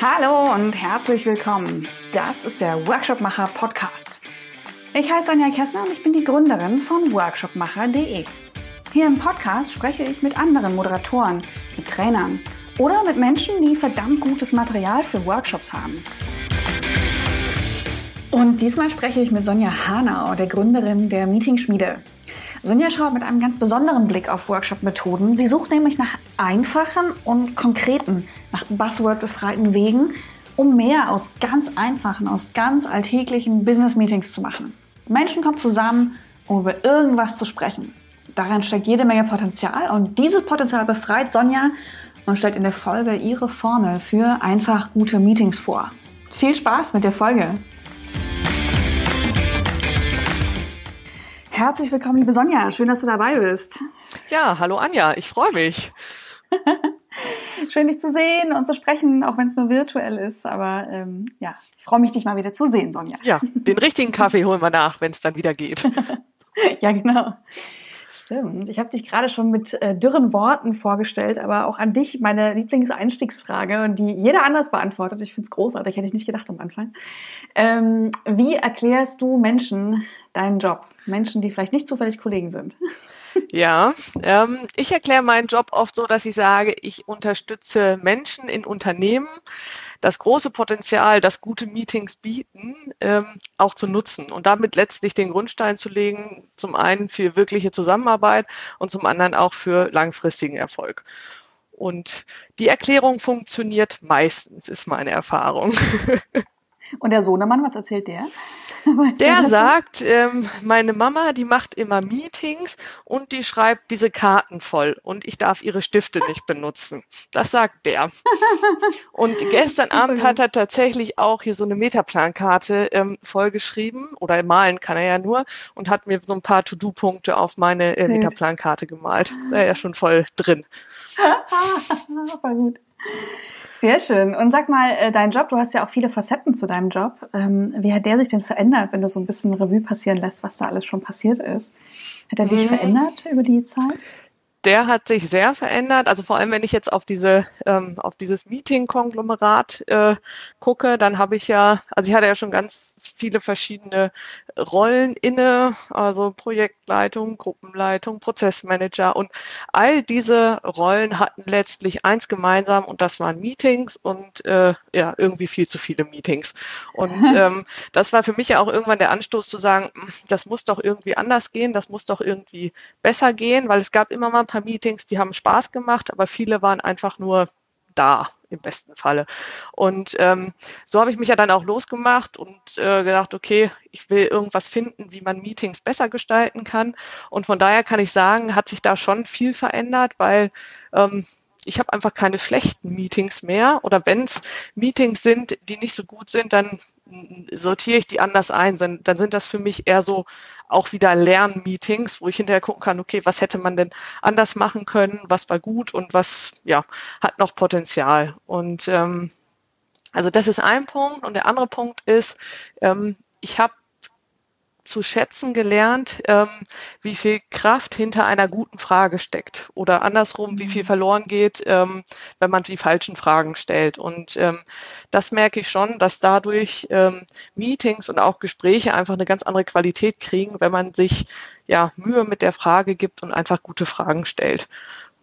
Hallo und herzlich willkommen. Das ist der Workshopmacher Podcast. Ich heiße Anja Kessner und ich bin die Gründerin von workshopmacher.de. Hier im Podcast spreche ich mit anderen Moderatoren, mit Trainern oder mit Menschen, die verdammt gutes Material für Workshops haben. Und diesmal spreche ich mit Sonja Hanau, der Gründerin der Meetingschmiede. Sonja schaut mit einem ganz besonderen Blick auf Workshop-Methoden. Sie sucht nämlich nach einfachen und konkreten, nach Buzzword-befreiten Wegen, um mehr aus ganz einfachen, aus ganz alltäglichen Business-Meetings zu machen. Menschen kommen zusammen, um über irgendwas zu sprechen. Darin steckt jede Menge Potenzial und dieses Potenzial befreit Sonja und stellt in der Folge ihre Formel für einfach gute Meetings vor. Viel Spaß mit der Folge! Herzlich willkommen, liebe Sonja. Schön, dass du dabei bist. Ja, hallo Anja. Ich freue mich. Schön, dich zu sehen und zu sprechen, auch wenn es nur virtuell ist. Aber ähm, ja, ich freue mich, dich mal wieder zu sehen, Sonja. Ja, den richtigen Kaffee holen wir nach, wenn es dann wieder geht. ja, genau. Stimmt. Ich habe dich gerade schon mit äh, dürren Worten vorgestellt, aber auch an dich meine Lieblingseinstiegsfrage und die jeder anders beantwortet. Ich finde es großartig, hätte ich nicht gedacht am Anfang. Ähm, wie erklärst du Menschen deinen Job? Menschen, die vielleicht nicht zufällig Kollegen sind. Ja, ähm, ich erkläre meinen Job oft so, dass ich sage, ich unterstütze Menschen in Unternehmen, das große Potenzial, das gute Meetings bieten, ähm, auch zu nutzen und damit letztlich den Grundstein zu legen, zum einen für wirkliche Zusammenarbeit und zum anderen auch für langfristigen Erfolg. Und die Erklärung funktioniert meistens, ist meine Erfahrung. Und der Sohnemann, was erzählt der? Weißt der sagt, ähm, meine Mama, die macht immer Meetings und die schreibt diese Karten voll und ich darf ihre Stifte nicht benutzen. Das sagt der. Und gestern. Abend hat er tatsächlich auch hier so eine Metaplankarte ähm, vollgeschrieben oder malen kann er ja nur und hat mir so ein paar To-Do-Punkte auf meine äh, Metaplankarte gemalt. Da ist ja schon voll drin. Voll gut. Sehr schön. Und sag mal, äh, dein Job, du hast ja auch viele Facetten zu deinem Job. Ähm, wie hat der sich denn verändert, wenn du so ein bisschen Revue passieren lässt, was da alles schon passiert ist? Hat er dich mhm. verändert über die Zeit? Der hat sich sehr verändert. Also vor allem, wenn ich jetzt auf diese ähm, auf dieses Meeting-Konglomerat äh, gucke, dann habe ich ja, also ich hatte ja schon ganz viele verschiedene Rollen inne, also Projektleitung, Gruppenleitung, Prozessmanager und all diese Rollen hatten letztlich eins gemeinsam und das waren Meetings und äh, ja irgendwie viel zu viele Meetings. Und ähm, das war für mich ja auch irgendwann der Anstoß zu sagen, hm, das muss doch irgendwie anders gehen, das muss doch irgendwie besser gehen, weil es gab immer mal paar Meetings, die haben Spaß gemacht, aber viele waren einfach nur da im besten Falle. Und ähm, so habe ich mich ja dann auch losgemacht und äh, gedacht, okay, ich will irgendwas finden, wie man Meetings besser gestalten kann. Und von daher kann ich sagen, hat sich da schon viel verändert, weil ähm, ich habe einfach keine schlechten Meetings mehr. Oder wenn es Meetings sind, die nicht so gut sind, dann sortiere ich die anders ein. Dann sind das für mich eher so auch wieder Lernmeetings, wo ich hinterher gucken kann, okay, was hätte man denn anders machen können, was war gut und was ja hat noch Potenzial. Und ähm, also das ist ein Punkt. Und der andere Punkt ist, ähm, ich habe zu schätzen gelernt, ähm, wie viel Kraft hinter einer guten Frage steckt oder andersrum, wie viel mhm. verloren geht, ähm, wenn man die falschen Fragen stellt. Und ähm, das merke ich schon, dass dadurch ähm, Meetings und auch Gespräche einfach eine ganz andere Qualität kriegen, wenn man sich ja Mühe mit der Frage gibt und einfach gute Fragen stellt.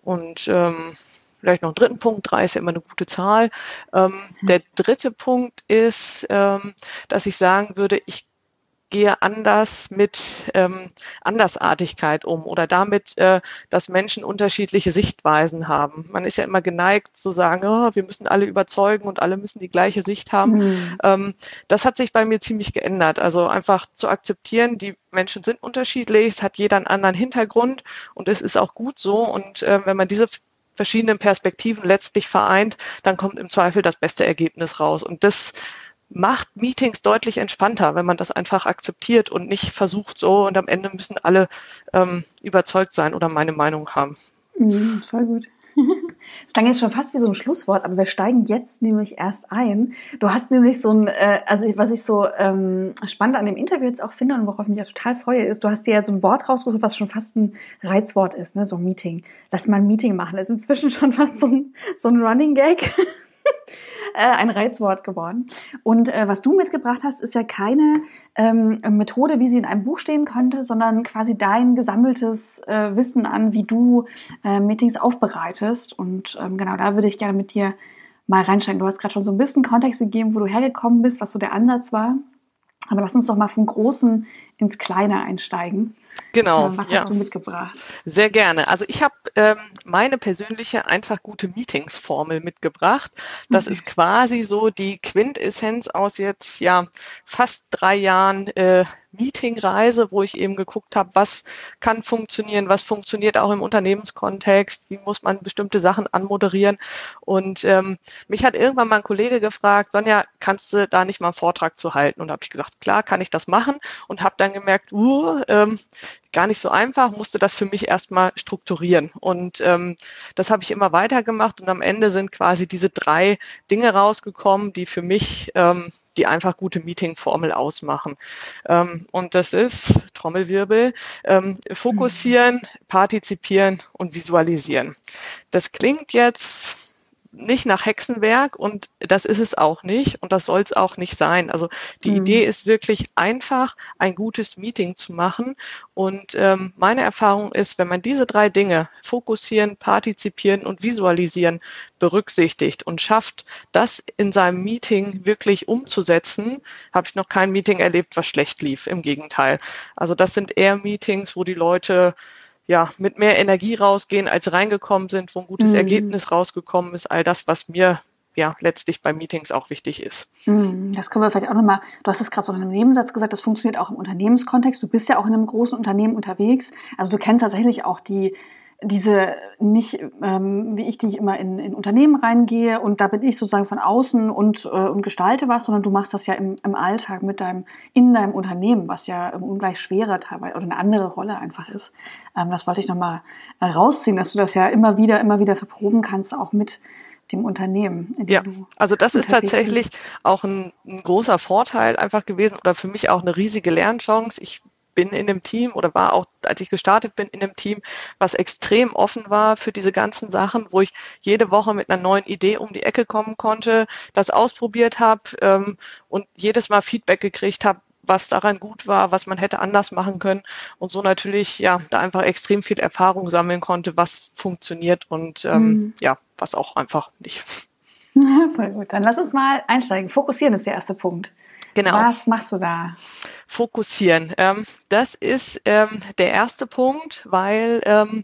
Und ähm, vielleicht noch einen dritten Punkt, drei ist ja immer eine gute Zahl. Ähm, mhm. Der dritte Punkt ist, ähm, dass ich sagen würde, ich gehe anders mit ähm, Andersartigkeit um oder damit, äh, dass Menschen unterschiedliche Sichtweisen haben. Man ist ja immer geneigt zu sagen, oh, wir müssen alle überzeugen und alle müssen die gleiche Sicht haben. Mhm. Ähm, das hat sich bei mir ziemlich geändert. Also einfach zu akzeptieren, die Menschen sind unterschiedlich, es hat jeder einen anderen Hintergrund und es ist auch gut so. Und äh, wenn man diese verschiedenen Perspektiven letztlich vereint, dann kommt im Zweifel das beste Ergebnis raus. Und das macht Meetings deutlich entspannter, wenn man das einfach akzeptiert und nicht versucht so und am Ende müssen alle ähm, überzeugt sein oder meine Meinung haben. Mhm, voll gut. Das klang jetzt schon fast wie so ein Schlusswort, aber wir steigen jetzt nämlich erst ein. Du hast nämlich so ein, äh, also was ich so ähm, spannend an dem Interview jetzt auch finde und worauf ich mich ja total freue, ist, du hast dir ja so ein Wort rausgesucht, was schon fast ein Reizwort ist, ne? so ein Meeting. Lass mal ein Meeting machen. Das ist inzwischen schon fast so ein, so ein Running Gag. äh, ein Reizwort geworden. Und äh, was du mitgebracht hast, ist ja keine ähm, Methode, wie sie in einem Buch stehen könnte, sondern quasi dein gesammeltes äh, Wissen an, wie du äh, Meetings aufbereitest. Und ähm, genau da würde ich gerne mit dir mal reinsteigen. Du hast gerade schon so ein bisschen Kontext gegeben, wo du hergekommen bist, was so der Ansatz war. Aber lass uns doch mal vom Großen ins Kleine einsteigen. Genau. Ähm, was ja. hast du mitgebracht? Sehr gerne. Also ich habe ähm, meine persönliche einfach gute Meetings-Formel mitgebracht. Das okay. ist quasi so die Quintessenz aus jetzt ja fast drei Jahren äh, Meetingreise, wo ich eben geguckt habe, was kann funktionieren, was funktioniert auch im Unternehmenskontext, wie muss man bestimmte Sachen anmoderieren. Und ähm, mich hat irgendwann mal ein Kollege gefragt, Sonja, kannst du da nicht mal einen Vortrag zu halten? Und habe ich gesagt, klar, kann ich das machen und habe dann gemerkt, uh, ähm, gar nicht so einfach, musste das für mich erstmal strukturieren. Und ähm, das habe ich immer weitergemacht und am Ende sind quasi diese drei Dinge rausgekommen, die für mich ähm, die einfach gute Meeting-Formel ausmachen. Ähm, und das ist, Trommelwirbel, ähm, fokussieren, partizipieren und visualisieren. Das klingt jetzt nicht nach Hexenwerk und das ist es auch nicht und das soll es auch nicht sein. Also die mhm. Idee ist wirklich einfach, ein gutes Meeting zu machen und ähm, meine Erfahrung ist, wenn man diese drei Dinge fokussieren, partizipieren und visualisieren berücksichtigt und schafft, das in seinem Meeting wirklich umzusetzen, habe ich noch kein Meeting erlebt, was schlecht lief. Im Gegenteil. Also das sind eher Meetings, wo die Leute ja, mit mehr Energie rausgehen, als reingekommen sind, wo ein gutes mhm. Ergebnis rausgekommen ist, all das, was mir ja letztlich bei Meetings auch wichtig ist. Mhm. Das können wir vielleicht auch nochmal, du hast es gerade so in einem Nebensatz gesagt, das funktioniert auch im Unternehmenskontext. Du bist ja auch in einem großen Unternehmen unterwegs. Also du kennst tatsächlich auch die diese nicht, ähm, wie ich, die immer in, in Unternehmen reingehe und da bin ich sozusagen von außen und, äh, und gestalte was, sondern du machst das ja im, im Alltag mit deinem, in deinem Unternehmen, was ja ungleich schwerer teilweise oder eine andere Rolle einfach ist. Ähm, das wollte ich nochmal rausziehen, dass du das ja immer wieder, immer wieder verproben kannst, auch mit dem Unternehmen. ja, also das ist tatsächlich bist. auch ein, ein großer Vorteil einfach gewesen oder für mich auch eine riesige Lernchance. Ich bin in einem Team oder war auch, als ich gestartet bin, in einem Team, was extrem offen war für diese ganzen Sachen, wo ich jede Woche mit einer neuen Idee um die Ecke kommen konnte, das ausprobiert habe ähm, und jedes Mal Feedback gekriegt habe, was daran gut war, was man hätte anders machen können und so natürlich ja da einfach extrem viel Erfahrung sammeln konnte, was funktioniert und ähm, mhm. ja, was auch einfach nicht. voll gut. Dann lass uns mal einsteigen. Fokussieren ist der erste Punkt. Genau. Was machst du da? Fokussieren. Ähm, das ist ähm, der erste Punkt, weil ähm,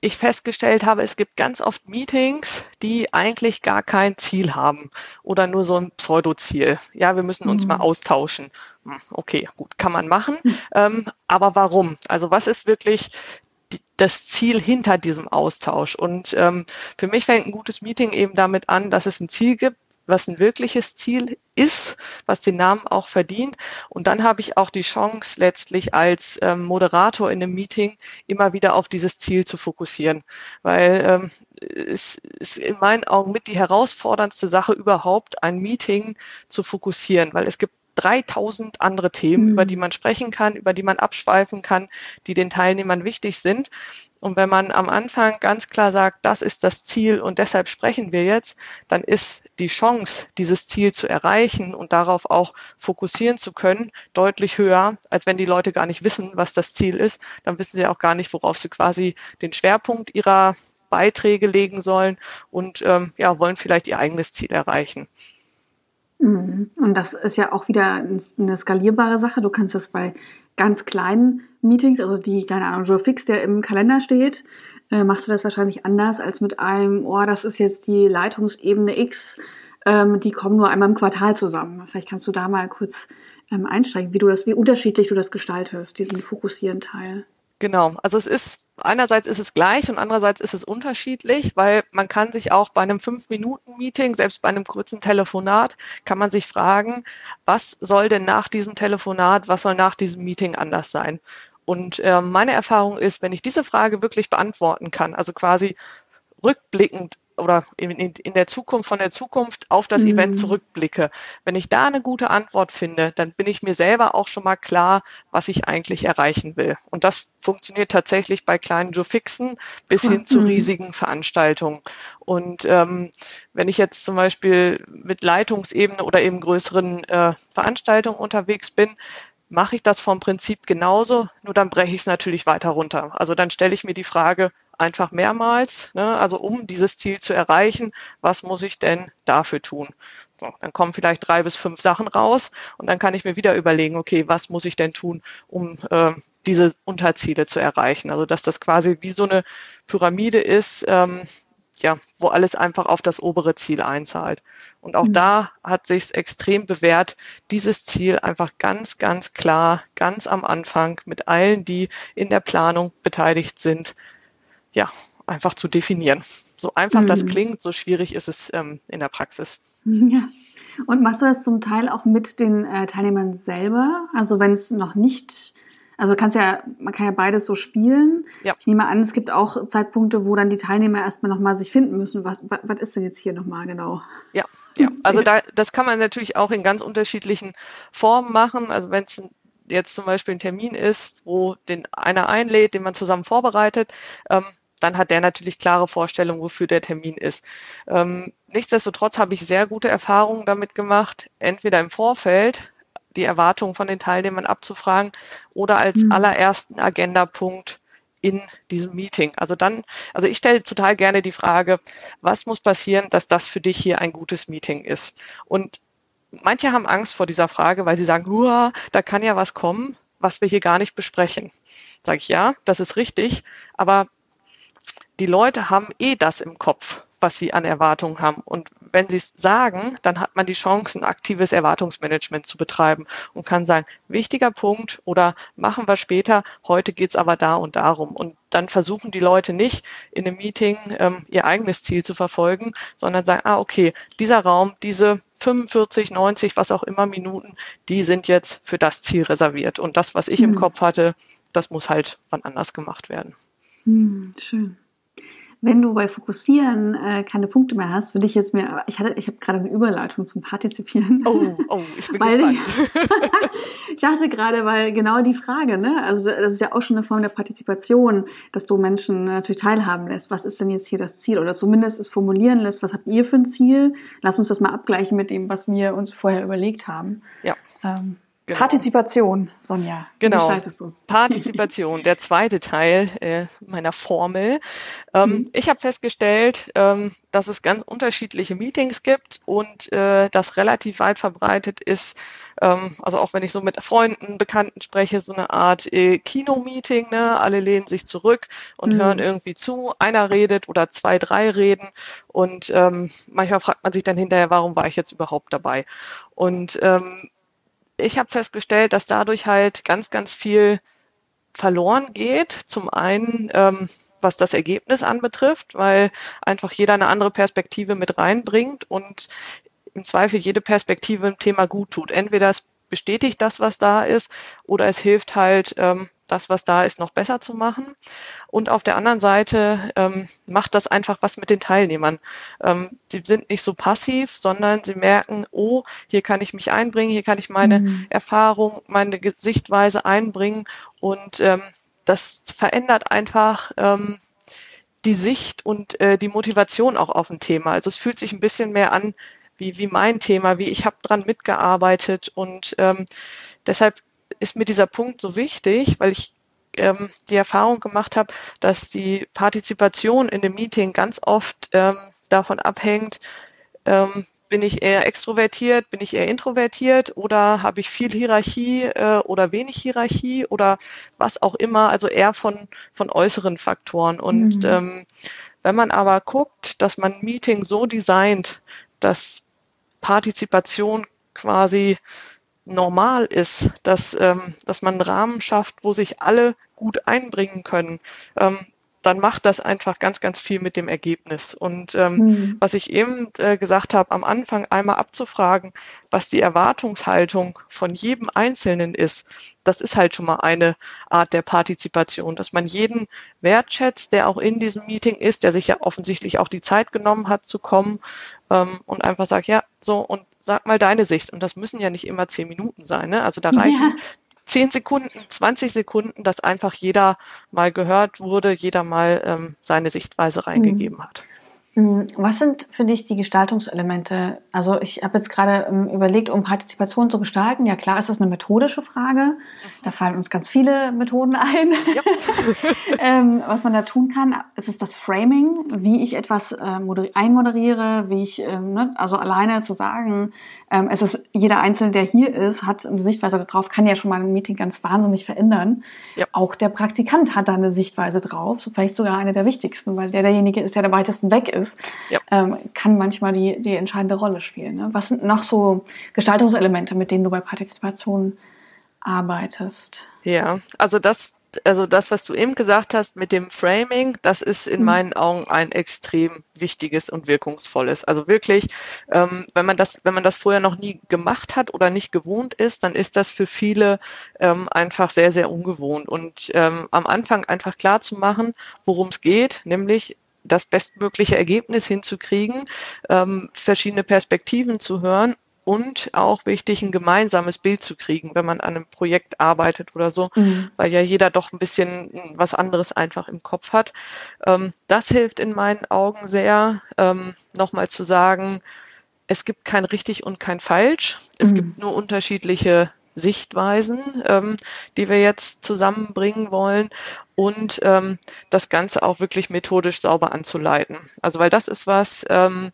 ich festgestellt habe, es gibt ganz oft Meetings, die eigentlich gar kein Ziel haben oder nur so ein Pseudo-Ziel. Ja, wir müssen uns mhm. mal austauschen. Hm, okay, gut, kann man machen. Mhm. Ähm, aber warum? Also was ist wirklich das Ziel hinter diesem Austausch? Und ähm, für mich fängt ein gutes Meeting eben damit an, dass es ein Ziel gibt, was ein wirkliches Ziel ist, was den Namen auch verdient. Und dann habe ich auch die Chance, letztlich als ähm, Moderator in einem Meeting immer wieder auf dieses Ziel zu fokussieren. Weil ähm, es ist in meinen Augen mit die herausforderndste Sache überhaupt, ein Meeting zu fokussieren, weil es gibt 3000 andere Themen, mhm. über die man sprechen kann, über die man abschweifen kann, die den Teilnehmern wichtig sind. Und wenn man am Anfang ganz klar sagt, das ist das Ziel und deshalb sprechen wir jetzt, dann ist die Chance, dieses Ziel zu erreichen und darauf auch fokussieren zu können, deutlich höher, als wenn die Leute gar nicht wissen, was das Ziel ist. Dann wissen sie auch gar nicht, worauf sie quasi den Schwerpunkt ihrer Beiträge legen sollen und ähm, ja, wollen vielleicht ihr eigenes Ziel erreichen. Mhm. Und das ist ja auch wieder eine skalierbare Sache. Du kannst das bei ganz kleinen Meetings, also die, keine Ahnung, Joe Fix, der im Kalender steht, äh, machst du das wahrscheinlich anders als mit einem, oh, das ist jetzt die Leitungsebene X, ähm, die kommen nur einmal im Quartal zusammen. Vielleicht kannst du da mal kurz ähm, einsteigen, wie du das, wie unterschiedlich du das gestaltest, diesen fokussieren Teil. Genau, also es ist einerseits ist es gleich und andererseits ist es unterschiedlich, weil man kann sich auch bei einem Fünf-Minuten-Meeting, selbst bei einem kurzen Telefonat, kann man sich fragen, was soll denn nach diesem Telefonat, was soll nach diesem Meeting anders sein? Und äh, meine Erfahrung ist, wenn ich diese Frage wirklich beantworten kann, also quasi rückblickend oder in, in, der Zukunft von der Zukunft auf das mhm. Event zurückblicke. Wenn ich da eine gute Antwort finde, dann bin ich mir selber auch schon mal klar, was ich eigentlich erreichen will. Und das funktioniert tatsächlich bei kleinen Joe-Fixen bis hin zu mhm. riesigen Veranstaltungen. Und ähm, wenn ich jetzt zum Beispiel mit Leitungsebene oder eben größeren äh, Veranstaltungen unterwegs bin, mache ich das vom Prinzip genauso, nur dann breche ich es natürlich weiter runter. Also dann stelle ich mir die Frage, einfach mehrmals. Ne? Also um dieses Ziel zu erreichen, was muss ich denn dafür tun? So, dann kommen vielleicht drei bis fünf Sachen raus und dann kann ich mir wieder überlegen, okay, was muss ich denn tun, um äh, diese Unterziele zu erreichen? Also dass das quasi wie so eine Pyramide ist, ähm, ja, wo alles einfach auf das obere Ziel einzahlt. Und auch mhm. da hat sich extrem bewährt, dieses Ziel einfach ganz, ganz klar, ganz am Anfang mit allen, die in der Planung beteiligt sind, ja, einfach zu definieren. So einfach mhm. das klingt, so schwierig ist es ähm, in der Praxis. Ja. Und machst du das zum Teil auch mit den äh, Teilnehmern selber? Also wenn es noch nicht, also kannst ja, man kann ja beides so spielen. Ja. Ich nehme an, es gibt auch Zeitpunkte, wo dann die Teilnehmer erstmal nochmal sich finden müssen. Was, was, was ist denn jetzt hier nochmal genau? Ja, ja. Also da, das kann man natürlich auch in ganz unterschiedlichen Formen machen. Also wenn es jetzt zum Beispiel ein Termin ist, wo den einer einlädt, den man zusammen vorbereitet, ähm, dann hat der natürlich klare Vorstellungen, wofür der Termin ist. Ähm, nichtsdestotrotz habe ich sehr gute Erfahrungen damit gemacht, entweder im Vorfeld die Erwartungen von den Teilnehmern abzufragen oder als mhm. allerersten Agendapunkt in diesem Meeting. Also dann, also ich stelle total gerne die Frage, was muss passieren, dass das für dich hier ein gutes Meeting ist? Und manche haben Angst vor dieser Frage, weil sie sagen, da kann ja was kommen, was wir hier gar nicht besprechen. Sage ich ja, das ist richtig, aber die Leute haben eh das im Kopf, was sie an Erwartungen haben. Und wenn sie es sagen, dann hat man die Chance, ein aktives Erwartungsmanagement zu betreiben und kann sagen, wichtiger Punkt oder machen wir später, heute geht's aber da und darum. Und dann versuchen die Leute nicht in einem Meeting ähm, ihr eigenes Ziel zu verfolgen, sondern sagen, ah, okay, dieser Raum, diese 45, 90, was auch immer Minuten, die sind jetzt für das Ziel reserviert. Und das, was ich mhm. im Kopf hatte, das muss halt wann anders gemacht werden. Mhm, schön. Wenn du bei Fokussieren äh, keine Punkte mehr hast, will ich jetzt mir, ich hatte, ich habe gerade eine Überleitung zum Partizipieren. Oh, oh, ich bin weil, gespannt. ich dachte gerade, weil genau die Frage, ne, also das ist ja auch schon eine Form der Partizipation, dass du Menschen natürlich teilhaben lässt. Was ist denn jetzt hier das Ziel? Oder zumindest es formulieren lässt, was habt ihr für ein Ziel? Lass uns das mal abgleichen mit dem, was wir uns vorher überlegt haben. Ja. Ähm, Genau. Partizipation, Sonja. Genau. Partizipation, der zweite Teil äh, meiner Formel. Ähm, mhm. Ich habe festgestellt, ähm, dass es ganz unterschiedliche Meetings gibt und äh, das relativ weit verbreitet ist. Ähm, also auch wenn ich so mit Freunden, Bekannten spreche, so eine Art äh, Kino-Meeting. Ne? Alle lehnen sich zurück und mhm. hören irgendwie zu. Einer redet oder zwei, drei reden und ähm, manchmal fragt man sich dann hinterher, warum war ich jetzt überhaupt dabei? Und ähm, ich habe festgestellt, dass dadurch halt ganz, ganz viel verloren geht. Zum einen, ähm, was das Ergebnis anbetrifft, weil einfach jeder eine andere Perspektive mit reinbringt und im Zweifel jede Perspektive im Thema gut tut. Entweder es bestätigt das, was da ist, oder es hilft halt, ähm, das, was da ist, noch besser zu machen. Und auf der anderen Seite ähm, macht das einfach was mit den Teilnehmern. Ähm, sie sind nicht so passiv, sondern sie merken, oh, hier kann ich mich einbringen, hier kann ich meine mhm. Erfahrung, meine Sichtweise einbringen. Und ähm, das verändert einfach ähm, die Sicht und äh, die Motivation auch auf ein Thema. Also es fühlt sich ein bisschen mehr an wie, wie mein Thema, wie ich habe dran mitgearbeitet und ähm, deshalb ist mir dieser Punkt so wichtig, weil ich ähm, die Erfahrung gemacht habe, dass die Partizipation in dem Meeting ganz oft ähm, davon abhängt, ähm, bin ich eher extrovertiert, bin ich eher introvertiert oder habe ich viel Hierarchie äh, oder wenig Hierarchie oder was auch immer, also eher von, von äußeren Faktoren. Und mhm. ähm, wenn man aber guckt, dass man ein Meeting so designt, dass Partizipation quasi normal ist, dass, ähm, dass man einen Rahmen schafft, wo sich alle gut einbringen können, ähm, dann macht das einfach ganz, ganz viel mit dem Ergebnis. Und ähm, mhm. was ich eben äh, gesagt habe, am Anfang einmal abzufragen, was die Erwartungshaltung von jedem Einzelnen ist, das ist halt schon mal eine Art der Partizipation, dass man jeden wertschätzt, der auch in diesem Meeting ist, der sich ja offensichtlich auch die Zeit genommen hat zu kommen ähm, und einfach sagt, ja, so und sag mal deine Sicht. Und das müssen ja nicht immer zehn Minuten sein. Ne? Also da reichen ja. 10 Sekunden, 20 Sekunden, dass einfach jeder mal gehört wurde, jeder mal ähm, seine Sichtweise reingegeben mhm. hat. Mhm. Was sind für dich die Gestaltungselemente? Also ich habe jetzt gerade ähm, überlegt, um Partizipation zu gestalten. Ja klar, ist das eine methodische Frage. Mhm. Da fallen uns ganz viele Methoden ein. Ja. ähm, was man da tun kann, ist es das Framing, wie ich etwas äh, einmoderiere, wie ich, ähm, ne, also alleine zu sagen, ähm, es ist jeder Einzelne, der hier ist, hat eine Sichtweise darauf, kann ja schon mal ein Meeting ganz wahnsinnig verändern. Ja. Auch der Praktikant hat da eine Sichtweise drauf, vielleicht sogar eine der wichtigsten, weil der derjenige ist, der der weitesten weg ist, ja. ähm, kann manchmal die, die entscheidende Rolle spielen. Ne? Was sind noch so Gestaltungselemente, mit denen du bei Partizipation arbeitest? Ja, also das also das, was du eben gesagt hast mit dem Framing, das ist in mhm. meinen Augen ein extrem wichtiges und wirkungsvolles. Also wirklich, ähm, wenn man das, wenn man das vorher noch nie gemacht hat oder nicht gewohnt ist, dann ist das für viele ähm, einfach sehr, sehr ungewohnt. Und ähm, am Anfang einfach klar zu machen, worum es geht, nämlich das bestmögliche Ergebnis hinzukriegen, ähm, verschiedene Perspektiven zu hören und auch wichtig, ein gemeinsames Bild zu kriegen, wenn man an einem Projekt arbeitet oder so, mhm. weil ja jeder doch ein bisschen was anderes einfach im Kopf hat. Ähm, das hilft in meinen Augen sehr, ähm, nochmal zu sagen, es gibt kein richtig und kein falsch. Es mhm. gibt nur unterschiedliche Sichtweisen, ähm, die wir jetzt zusammenbringen wollen und ähm, das Ganze auch wirklich methodisch sauber anzuleiten. Also weil das ist was, ähm,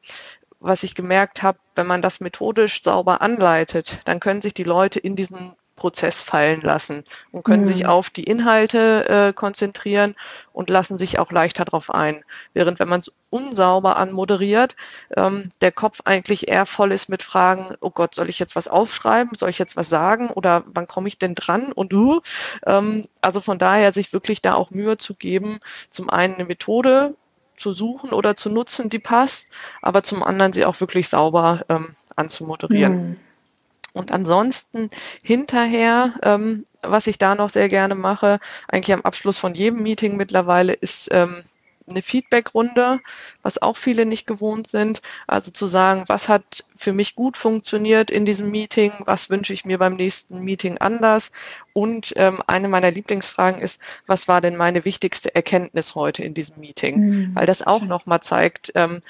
was ich gemerkt habe, wenn man das methodisch sauber anleitet, dann können sich die Leute in diesen Prozess fallen lassen und können mhm. sich auf die Inhalte äh, konzentrieren und lassen sich auch leichter darauf ein. Während wenn man es unsauber anmoderiert, ähm, der Kopf eigentlich eher voll ist mit Fragen, oh Gott, soll ich jetzt was aufschreiben, soll ich jetzt was sagen oder wann komme ich denn dran und du? Ähm, also von daher sich wirklich da auch Mühe zu geben, zum einen eine Methode zu suchen oder zu nutzen, die passt, aber zum anderen sie auch wirklich sauber ähm, anzumoderieren. Mhm. Und ansonsten hinterher, ähm, was ich da noch sehr gerne mache, eigentlich am Abschluss von jedem Meeting mittlerweile, ist ähm, eine Feedbackrunde, was auch viele nicht gewohnt sind. Also zu sagen, was hat für mich gut funktioniert in diesem Meeting, was wünsche ich mir beim nächsten Meeting anders. Und ähm, eine meiner Lieblingsfragen ist, was war denn meine wichtigste Erkenntnis heute in diesem Meeting? Mhm. Weil das auch nochmal zeigt, ähm,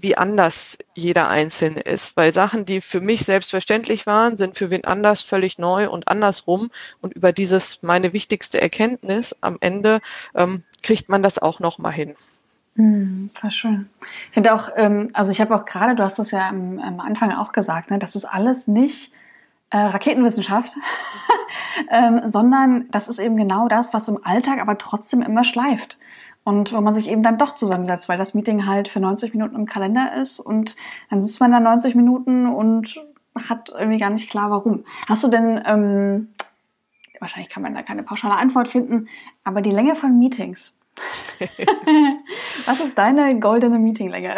wie anders jeder Einzelne ist. Weil Sachen, die für mich selbstverständlich waren, sind für wen anders völlig neu und andersrum. Und über dieses meine wichtigste Erkenntnis am Ende ähm, kriegt man das auch nochmal hin. Hm, schön. Ich finde auch, ähm, also ich habe auch gerade, du hast es ja am, am Anfang auch gesagt, ne, das ist alles nicht äh, Raketenwissenschaft, ähm, sondern das ist eben genau das, was im Alltag aber trotzdem immer schleift und wo man sich eben dann doch zusammensetzt, weil das Meeting halt für 90 Minuten im Kalender ist und dann sitzt man da 90 Minuten und hat irgendwie gar nicht klar, warum. Hast du denn, ähm, wahrscheinlich kann man da keine pauschale Antwort finden, aber die Länge von Meetings. Was ist deine goldene Meetinglänge?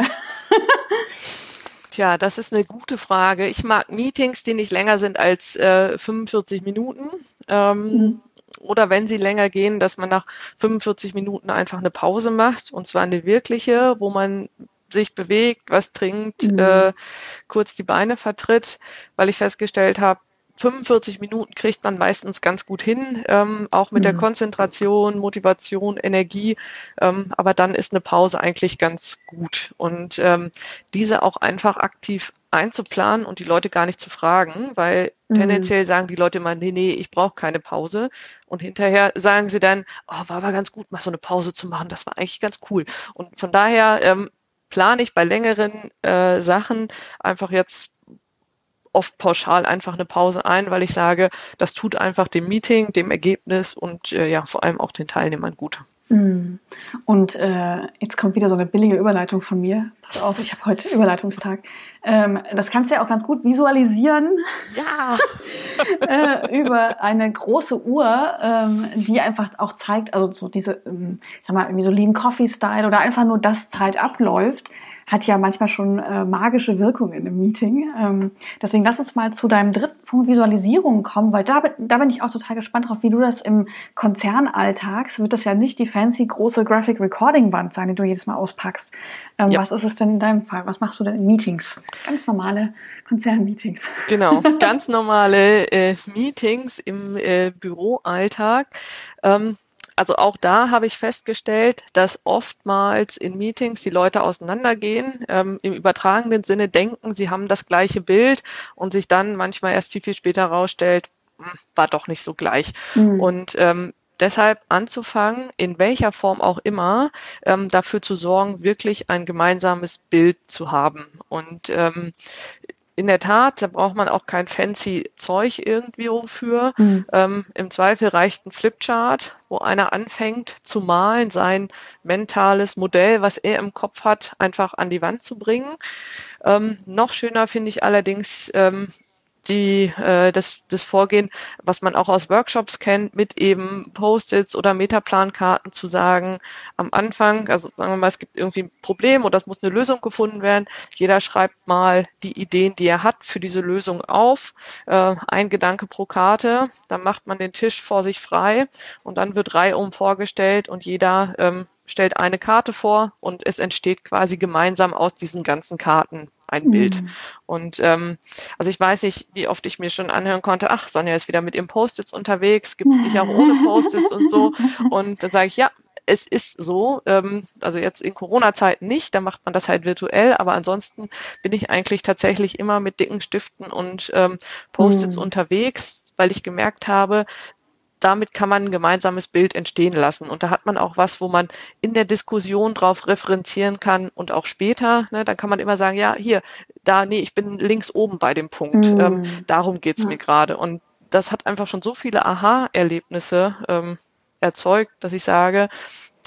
Tja, das ist eine gute Frage. Ich mag Meetings, die nicht länger sind als äh, 45 Minuten. Ähm, mhm oder wenn sie länger gehen, dass man nach 45 Minuten einfach eine Pause macht und zwar eine wirkliche, wo man sich bewegt, was trinkt, mhm. äh, kurz die Beine vertritt, weil ich festgestellt habe, 45 Minuten kriegt man meistens ganz gut hin, ähm, auch mit mhm. der Konzentration, Motivation, Energie. Ähm, aber dann ist eine Pause eigentlich ganz gut. Und ähm, diese auch einfach aktiv einzuplanen und die Leute gar nicht zu fragen, weil mhm. tendenziell sagen die Leute immer, nee, nee, ich brauche keine Pause. Und hinterher sagen sie dann, oh, war aber ganz gut, mal so eine Pause zu machen, das war eigentlich ganz cool. Und von daher ähm, plane ich bei längeren äh, Sachen einfach jetzt oft pauschal einfach eine Pause ein, weil ich sage, das tut einfach dem Meeting, dem Ergebnis und äh, ja, vor allem auch den Teilnehmern gut. Mm. Und äh, jetzt kommt wieder so eine billige Überleitung von mir. Pass auf, ich habe heute Überleitungstag. Ähm, das kannst du ja auch ganz gut visualisieren. Ja. äh, über eine große Uhr, ähm, die einfach auch zeigt, also so diese, ähm, ich sag mal, irgendwie so Lean Coffee Style oder einfach nur, dass Zeit abläuft hat ja manchmal schon äh, magische Wirkungen im Meeting. Ähm, deswegen lass uns mal zu deinem dritten Punkt Visualisierung kommen, weil da, da bin ich auch total gespannt drauf, wie du das im Konzernalltag, wird das ja nicht die fancy große Graphic Recording Wand sein, die du jedes Mal auspackst. Ähm, ja. Was ist es denn in deinem Fall? Was machst du denn in Meetings? Ganz normale Konzernmeetings. Genau, ganz normale äh, Meetings im äh, Büroalltag. Ähm, also auch da habe ich festgestellt, dass oftmals in Meetings die Leute auseinandergehen, ähm, im übertragenen Sinne denken, sie haben das gleiche Bild und sich dann manchmal erst viel, viel später herausstellt, hm, war doch nicht so gleich. Mhm. Und ähm, deshalb anzufangen, in welcher Form auch immer, ähm, dafür zu sorgen, wirklich ein gemeinsames Bild zu haben. Und ähm, in der Tat, da braucht man auch kein fancy Zeug irgendwie für. Mhm. Ähm, Im Zweifel reicht ein Flipchart, wo einer anfängt zu malen, sein mentales Modell, was er im Kopf hat, einfach an die Wand zu bringen. Ähm, noch schöner finde ich allerdings, ähm, die, äh, das, das Vorgehen, was man auch aus Workshops kennt, mit eben Post-its oder Metaplankarten zu sagen, am Anfang, also sagen wir mal, es gibt irgendwie ein Problem oder es muss eine Lösung gefunden werden. Jeder schreibt mal die Ideen, die er hat für diese Lösung auf. Äh, ein Gedanke pro Karte. Dann macht man den Tisch vor sich frei und dann wird reihum vorgestellt und jeder ähm, stellt eine Karte vor und es entsteht quasi gemeinsam aus diesen ganzen Karten ein mhm. Bild. Und ähm, also ich weiß nicht, wie oft ich mir schon anhören konnte, ach, Sonja ist wieder mit ihrem Post-its unterwegs, gibt es sich auch ohne Post-its und so. Und dann sage ich, ja, es ist so, ähm, also jetzt in Corona-Zeiten nicht, da macht man das halt virtuell, aber ansonsten bin ich eigentlich tatsächlich immer mit dicken Stiften und ähm, Post-its mhm. unterwegs, weil ich gemerkt habe, damit kann man ein gemeinsames Bild entstehen lassen. Und da hat man auch was, wo man in der Diskussion drauf referenzieren kann und auch später. Ne, dann kann man immer sagen, ja, hier, da, nee, ich bin links oben bei dem Punkt. Mm. Ähm, darum geht's ja. mir gerade. Und das hat einfach schon so viele Aha-Erlebnisse ähm, erzeugt, dass ich sage,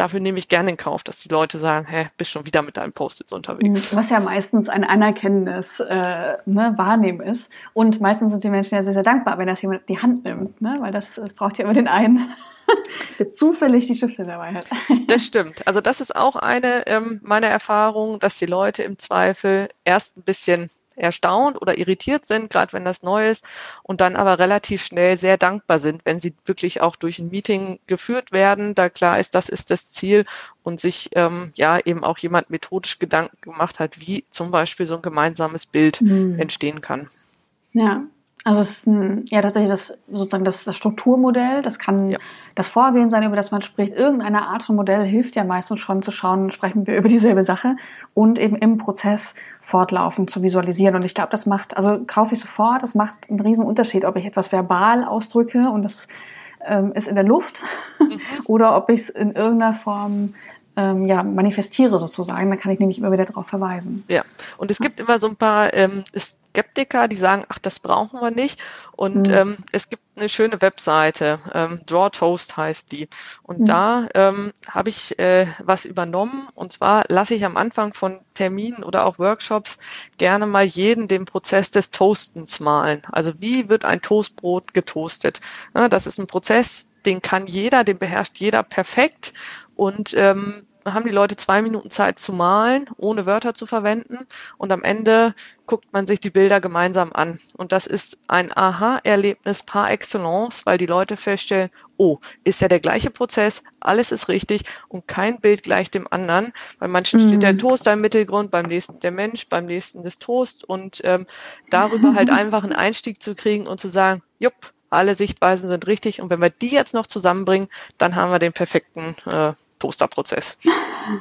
dafür nehme ich gerne in Kauf, dass die Leute sagen, hä, bist schon wieder mit deinem Post-its unterwegs. Was ja meistens ein anerkennendes äh, ne, Wahrnehmen ist. Und meistens sind die Menschen ja sehr, sehr dankbar, wenn das jemand die Hand nimmt, ne? weil das, das braucht ja immer den einen, der zufällig die Stifte dabei hat. Das stimmt. Also das ist auch eine ähm, meiner Erfahrungen, dass die Leute im Zweifel erst ein bisschen erstaunt oder irritiert sind, gerade wenn das neu ist, und dann aber relativ schnell sehr dankbar sind, wenn sie wirklich auch durch ein Meeting geführt werden, da klar ist, das ist das Ziel und sich ähm, ja eben auch jemand methodisch Gedanken gemacht hat, wie zum Beispiel so ein gemeinsames Bild mhm. entstehen kann. Ja, also es ist ein, ja tatsächlich das sozusagen das, das Strukturmodell. Das kann ja. das Vorgehen sein, über das man spricht. Irgendeine Art von Modell hilft ja meistens schon zu schauen, sprechen wir über dieselbe Sache und eben im Prozess fortlaufend zu visualisieren. Und ich glaube, das macht, also kaufe ich sofort, das macht einen riesen Unterschied, ob ich etwas verbal ausdrücke und das ähm, ist in der Luft mhm. oder ob ich es in irgendeiner Form ähm, ja, manifestiere sozusagen. Da kann ich nämlich immer wieder darauf verweisen. Ja, und es gibt immer so ein paar ähm, Skeptiker, die sagen, ach, das brauchen wir nicht. Und mhm. ähm, es gibt eine schöne Webseite, ähm, Draw Toast heißt die. Und mhm. da ähm, habe ich äh, was übernommen. Und zwar lasse ich am Anfang von Terminen oder auch Workshops gerne mal jeden den Prozess des Toastens malen. Also wie wird ein Toastbrot getoastet? Ja, das ist ein Prozess, den kann jeder, den beherrscht jeder perfekt. Und ähm, haben die Leute zwei Minuten Zeit zu malen, ohne Wörter zu verwenden. Und am Ende guckt man sich die Bilder gemeinsam an. Und das ist ein Aha-Erlebnis par excellence, weil die Leute feststellen, oh, ist ja der gleiche Prozess, alles ist richtig und kein Bild gleich dem anderen. Bei manchen mhm. steht der Toaster im Mittelgrund, beim nächsten der Mensch, beim nächsten das Toast und ähm, darüber halt einfach einen Einstieg zu kriegen und zu sagen, jupp, alle Sichtweisen sind richtig und wenn wir die jetzt noch zusammenbringen, dann haben wir den perfekten äh, Toasterprozess.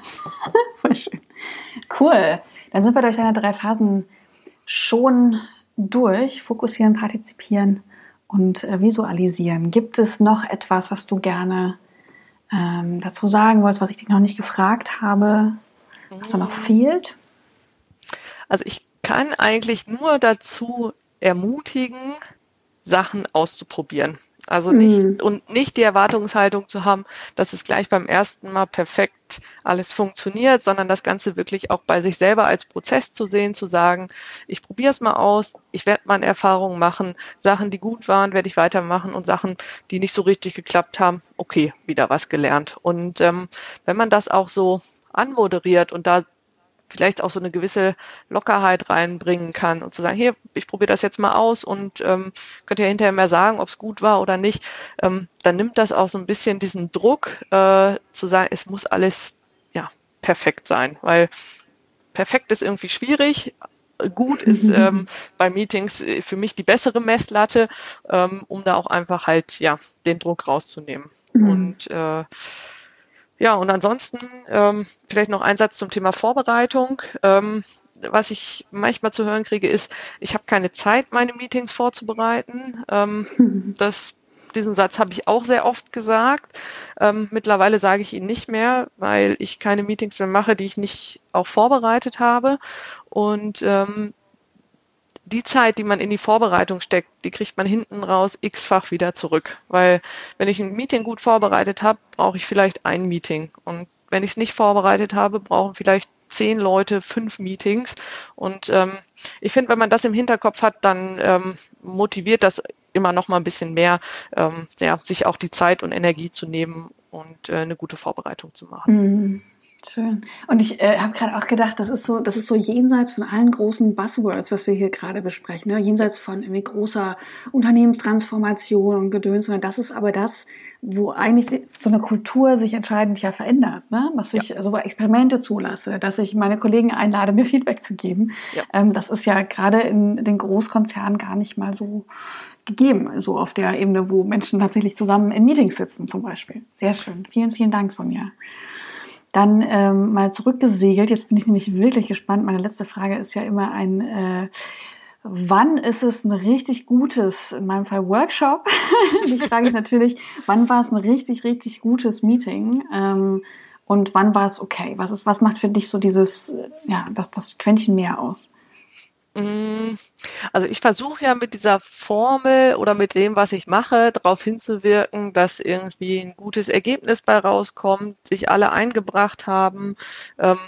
Voll schön. Cool. Dann sind wir durch deine drei Phasen schon durch. Fokussieren, partizipieren und äh, visualisieren. Gibt es noch etwas, was du gerne ähm, dazu sagen wolltest, was ich dich noch nicht gefragt habe, was da noch fehlt? Also ich kann eigentlich nur dazu ermutigen, Sachen auszuprobieren. Also nicht mhm. und nicht die Erwartungshaltung zu haben, dass es gleich beim ersten Mal perfekt alles funktioniert, sondern das Ganze wirklich auch bei sich selber als Prozess zu sehen, zu sagen, ich probiere es mal aus, ich werde meine Erfahrungen machen, Sachen, die gut waren, werde ich weitermachen und Sachen, die nicht so richtig geklappt haben, okay, wieder was gelernt. Und ähm, wenn man das auch so anmoderiert und da vielleicht auch so eine gewisse Lockerheit reinbringen kann und zu sagen, hier, ich probiere das jetzt mal aus und ähm, könnt ihr hinterher mehr sagen, ob es gut war oder nicht, ähm, dann nimmt das auch so ein bisschen diesen Druck äh, zu sagen, es muss alles ja perfekt sein, weil perfekt ist irgendwie schwierig. Gut ist ähm, bei Meetings äh, für mich die bessere Messlatte, ähm, um da auch einfach halt ja den Druck rauszunehmen. Mhm. Und äh, ja, und ansonsten ähm, vielleicht noch ein Satz zum Thema Vorbereitung. Ähm, was ich manchmal zu hören kriege, ist, ich habe keine Zeit, meine Meetings vorzubereiten. Ähm, das, diesen Satz habe ich auch sehr oft gesagt. Ähm, mittlerweile sage ich ihn nicht mehr, weil ich keine Meetings mehr mache, die ich nicht auch vorbereitet habe. Und ähm, die Zeit, die man in die Vorbereitung steckt, die kriegt man hinten raus x-fach wieder zurück. Weil wenn ich ein Meeting gut vorbereitet habe, brauche ich vielleicht ein Meeting. Und wenn ich es nicht vorbereitet habe, brauchen vielleicht zehn Leute fünf Meetings. Und ähm, ich finde, wenn man das im Hinterkopf hat, dann ähm, motiviert das immer noch mal ein bisschen mehr, ähm, ja, sich auch die Zeit und Energie zu nehmen und äh, eine gute Vorbereitung zu machen. Mhm. Schön. Und ich äh, habe gerade auch gedacht, das ist so, das ist so jenseits von allen großen Buzzwords, was wir hier gerade besprechen, ne? jenseits von irgendwie großer Unternehmenstransformation und Gedöns, sondern das ist aber das, wo eigentlich so eine Kultur sich entscheidend ja verändert, ne? dass ich ja. so Experimente zulasse, dass ich meine Kollegen einlade, mir Feedback zu geben. Ja. Ähm, das ist ja gerade in den Großkonzernen gar nicht mal so gegeben, so auf der Ebene, wo Menschen tatsächlich zusammen in Meetings sitzen zum Beispiel. Sehr schön. Vielen, vielen Dank, Sonja. Dann ähm, mal zurückgesegelt. Jetzt bin ich nämlich wirklich gespannt. Meine letzte Frage ist ja immer ein, äh, wann ist es ein richtig gutes, in meinem Fall Workshop? Die frage ich natürlich, wann war es ein richtig, richtig gutes Meeting? Ähm, und wann war es okay? Was ist, was macht für dich so dieses, ja, das, das Quäntchen mehr aus? Also ich versuche ja mit dieser Formel oder mit dem, was ich mache, darauf hinzuwirken, dass irgendwie ein gutes Ergebnis bei rauskommt, sich alle eingebracht haben ähm,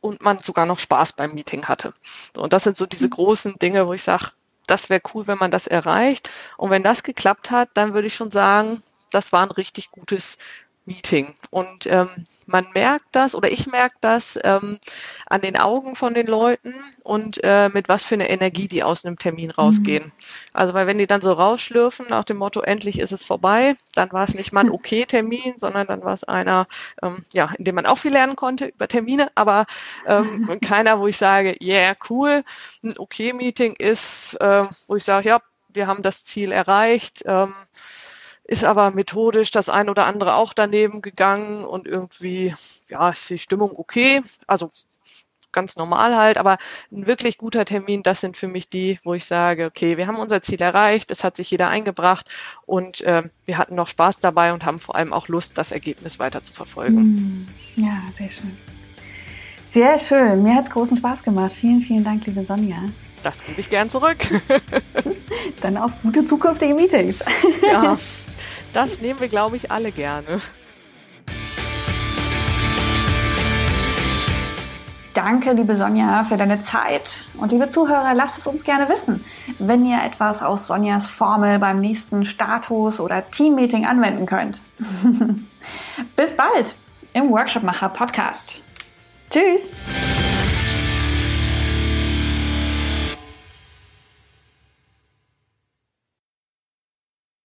und man sogar noch Spaß beim Meeting hatte. Und das sind so diese großen Dinge, wo ich sage, das wäre cool, wenn man das erreicht. Und wenn das geklappt hat, dann würde ich schon sagen, das war ein richtig gutes Meeting. Und ähm, man merkt das oder ich merke das ähm, an den Augen von den Leuten und äh, mit was für eine Energie die aus einem Termin rausgehen. Mhm. Also weil wenn die dann so rausschlürfen nach dem Motto, endlich ist es vorbei, dann war es nicht mal ein Okay-Termin, sondern dann war es einer, ähm, ja, in dem man auch viel lernen konnte über Termine, aber ähm, keiner, wo ich sage, yeah, cool. Ein Okay-Meeting ist, äh, wo ich sage, ja, wir haben das Ziel erreicht. Ähm, ist aber methodisch das ein oder andere auch daneben gegangen und irgendwie, ja, ist die Stimmung okay. Also ganz normal halt, aber ein wirklich guter Termin, das sind für mich die, wo ich sage, okay, wir haben unser Ziel erreicht, es hat sich jeder eingebracht und äh, wir hatten noch Spaß dabei und haben vor allem auch Lust, das Ergebnis weiter zu verfolgen. Mm, ja, sehr schön. Sehr schön. Mir hat es großen Spaß gemacht. Vielen, vielen Dank, liebe Sonja. Das gebe ich gern zurück. Dann auf gute zukünftige Meetings. Ja. Das nehmen wir, glaube ich, alle gerne. Danke, liebe Sonja, für deine Zeit. Und liebe Zuhörer, lasst es uns gerne wissen, wenn ihr etwas aus Sonjas Formel beim nächsten Status- oder Teammeeting anwenden könnt. Bis bald im Workshopmacher Podcast. Tschüss!